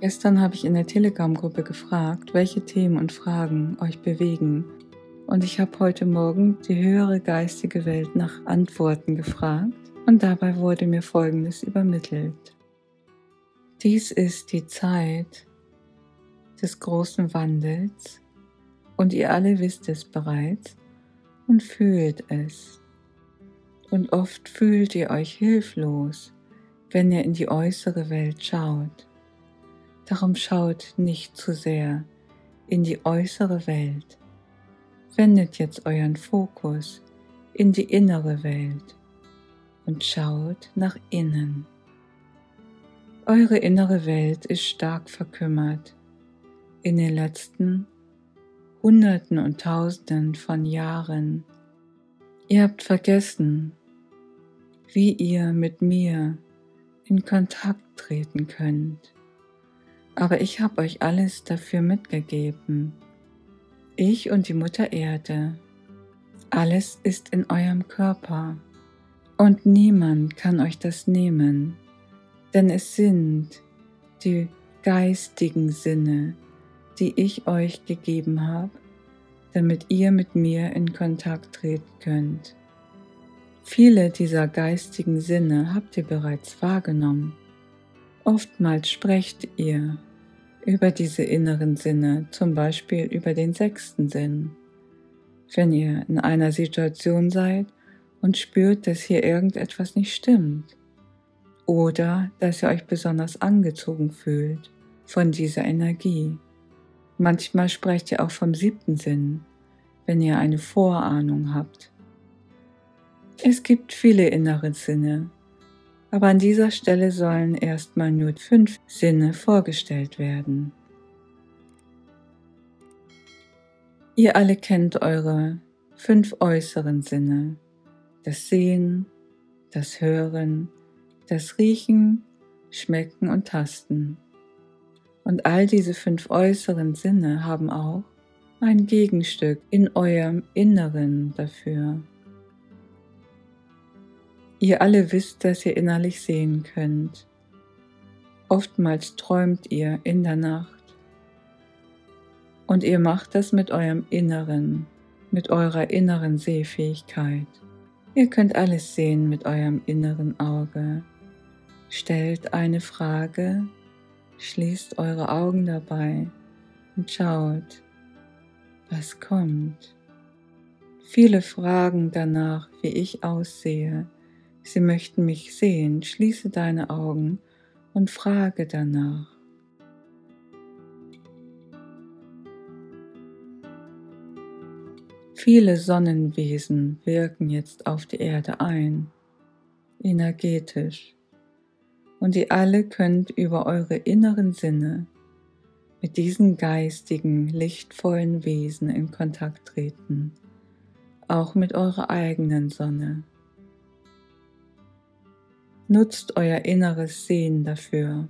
Gestern habe ich in der Telegram-Gruppe gefragt, welche Themen und Fragen euch bewegen. Und ich habe heute Morgen die höhere geistige Welt nach Antworten gefragt und dabei wurde mir Folgendes übermittelt. Dies ist die Zeit des großen Wandels und ihr alle wisst es bereits und fühlt es. Und oft fühlt ihr euch hilflos, wenn ihr in die äußere Welt schaut. Darum schaut nicht zu sehr in die äußere Welt. Wendet jetzt euren Fokus in die innere Welt und schaut nach innen. Eure innere Welt ist stark verkümmert. In den letzten Hunderten und Tausenden von Jahren. Ihr habt vergessen, wie ihr mit mir in Kontakt treten könnt. Aber ich habe euch alles dafür mitgegeben. Ich und die Mutter Erde. Alles ist in eurem Körper. Und niemand kann euch das nehmen denn es sind die geistigen Sinne, die ich euch gegeben habe, damit ihr mit mir in Kontakt treten könnt. Viele dieser geistigen Sinne habt ihr bereits wahrgenommen. Oftmals sprecht ihr über diese inneren Sinne, zum Beispiel über den sechsten Sinn. Wenn ihr in einer Situation seid und spürt, dass hier irgendetwas nicht stimmt, oder dass ihr euch besonders angezogen fühlt von dieser Energie. Manchmal sprecht ihr auch vom siebten Sinn, wenn ihr eine Vorahnung habt. Es gibt viele innere Sinne, aber an dieser Stelle sollen erstmal nur fünf Sinne vorgestellt werden. Ihr alle kennt eure fünf äußeren Sinne, das Sehen, das Hören, das Riechen, Schmecken und Tasten. Und all diese fünf äußeren Sinne haben auch ein Gegenstück in eurem Inneren dafür. Ihr alle wisst, dass ihr innerlich sehen könnt. Oftmals träumt ihr in der Nacht. Und ihr macht das mit eurem Inneren, mit eurer inneren Sehfähigkeit. Ihr könnt alles sehen mit eurem inneren Auge stellt eine Frage, schließt eure Augen dabei und schaut, was kommt. Viele fragen danach, wie ich aussehe. Sie möchten mich sehen. Schließe deine Augen und frage danach. Viele Sonnenwesen wirken jetzt auf die Erde ein, energetisch und ihr alle könnt über eure inneren Sinne mit diesen geistigen, lichtvollen Wesen in Kontakt treten, auch mit eurer eigenen Sonne. Nutzt euer inneres Sehen dafür.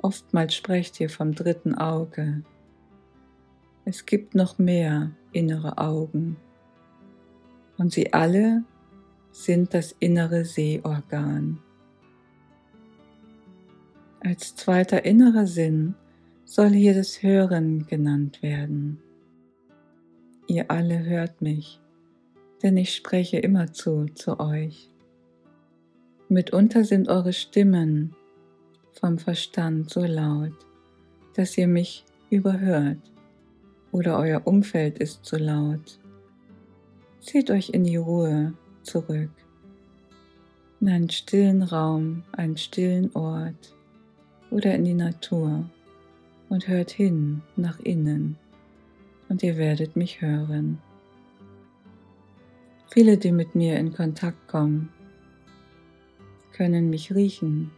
Oftmals sprecht ihr vom dritten Auge. Es gibt noch mehr innere Augen und sie alle sind das innere Sehorgan. Als zweiter innerer Sinn soll hier das Hören genannt werden. Ihr alle hört mich, denn ich spreche immerzu zu euch. Mitunter sind eure Stimmen vom Verstand so laut, dass ihr mich überhört oder euer Umfeld ist zu laut. Zieht euch in die Ruhe zurück, in einen stillen Raum, einen stillen Ort oder in die Natur und hört hin nach innen und ihr werdet mich hören. Viele, die mit mir in Kontakt kommen, können mich riechen.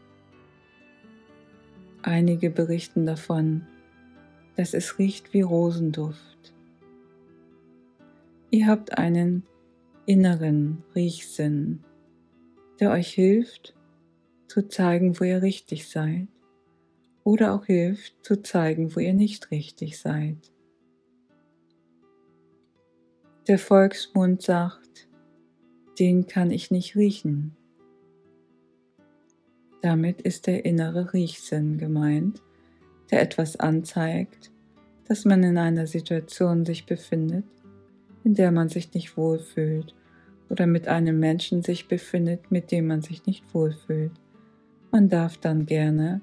Einige berichten davon, dass es riecht wie Rosenduft. Ihr habt einen inneren Riechsinn, der euch hilft, zu zeigen, wo ihr richtig seid oder auch hilft zu zeigen, wo ihr nicht richtig seid. Der Volksmund sagt, den kann ich nicht riechen. Damit ist der innere Riechsinn gemeint, der etwas anzeigt, dass man in einer Situation sich befindet, in der man sich nicht wohlfühlt oder mit einem Menschen sich befindet, mit dem man sich nicht wohlfühlt. Man darf dann gerne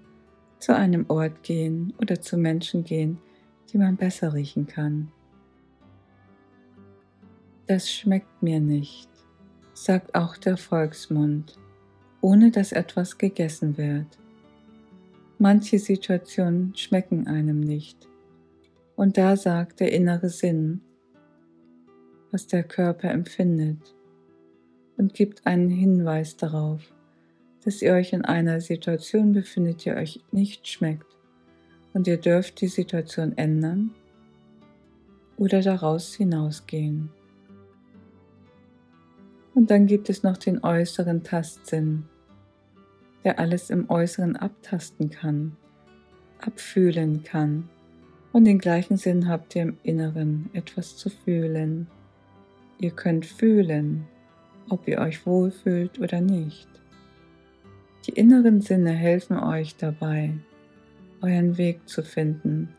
zu einem Ort gehen oder zu Menschen gehen, die man besser riechen kann. Das schmeckt mir nicht, sagt auch der Volksmund, ohne dass etwas gegessen wird. Manche Situationen schmecken einem nicht. Und da sagt der innere Sinn, was der Körper empfindet und gibt einen Hinweis darauf, dass ihr euch in einer Situation befindet, die euch nicht schmeckt und ihr dürft die Situation ändern oder daraus hinausgehen. Und dann gibt es noch den äußeren Tastsinn, der alles im Äußeren abtasten kann, abfühlen kann. Und den gleichen Sinn habt ihr im Inneren, etwas zu fühlen. Ihr könnt fühlen, ob ihr euch wohlfühlt oder nicht. Die inneren Sinne helfen euch dabei, euren Weg zu finden.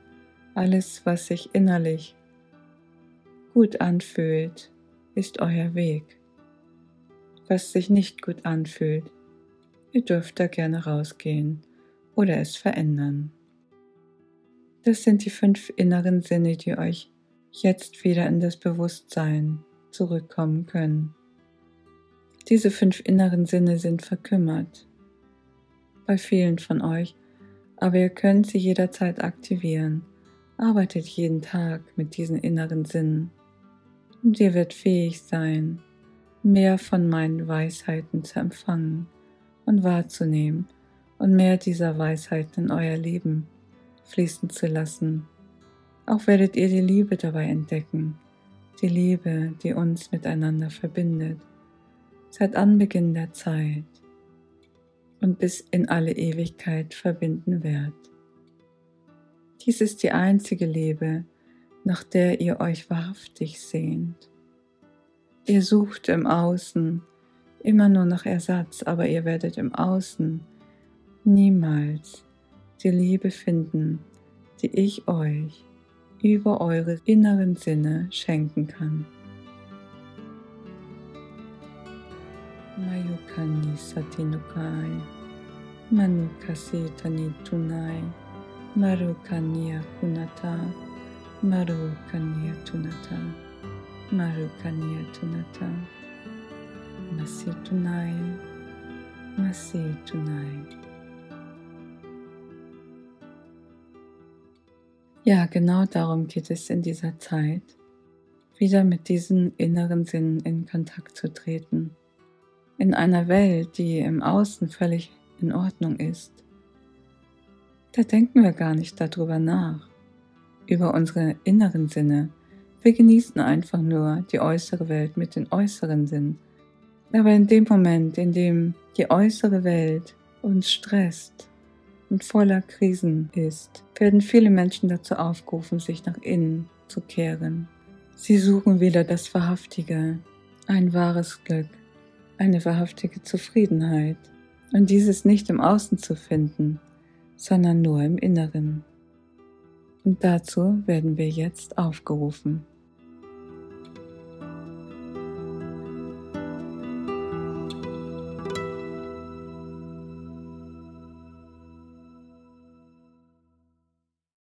Alles, was sich innerlich gut anfühlt, ist euer Weg. Was sich nicht gut anfühlt, ihr dürft da gerne rausgehen oder es verändern. Das sind die fünf inneren Sinne, die euch jetzt wieder in das Bewusstsein zurückkommen können. Diese fünf inneren Sinne sind verkümmert bei vielen von euch, aber ihr könnt sie jederzeit aktivieren. Arbeitet jeden Tag mit diesen inneren Sinnen und ihr werdet fähig sein, mehr von meinen Weisheiten zu empfangen und wahrzunehmen und mehr dieser Weisheiten in euer Leben fließen zu lassen. Auch werdet ihr die Liebe dabei entdecken, die Liebe, die uns miteinander verbindet seit Anbeginn der Zeit und bis in alle Ewigkeit verbinden wird. Dies ist die einzige Liebe, nach der ihr euch wahrhaftig sehnt. Ihr sucht im Außen immer nur nach Ersatz, aber ihr werdet im Außen niemals die Liebe finden, die ich euch über eure inneren Sinne schenken kann. Mayukani Satinukai, Manukasi Tanitunai, Marukania Kunata, Marukania Tunata, Marukania Tunata, Masitunai, Masitunai. Ja, genau darum geht es in dieser Zeit, wieder mit diesen inneren Sinnen in Kontakt zu treten in einer Welt, die im Außen völlig in Ordnung ist, da denken wir gar nicht darüber nach, über unsere inneren Sinne. Wir genießen einfach nur die äußere Welt mit den äußeren Sinnen. Aber in dem Moment, in dem die äußere Welt uns stresst und voller Krisen ist, werden viele Menschen dazu aufgerufen, sich nach innen zu kehren. Sie suchen wieder das Wahrhaftige, ein wahres Glück, eine wahrhaftige Zufriedenheit und dieses nicht im Außen zu finden, sondern nur im Inneren. Und dazu werden wir jetzt aufgerufen.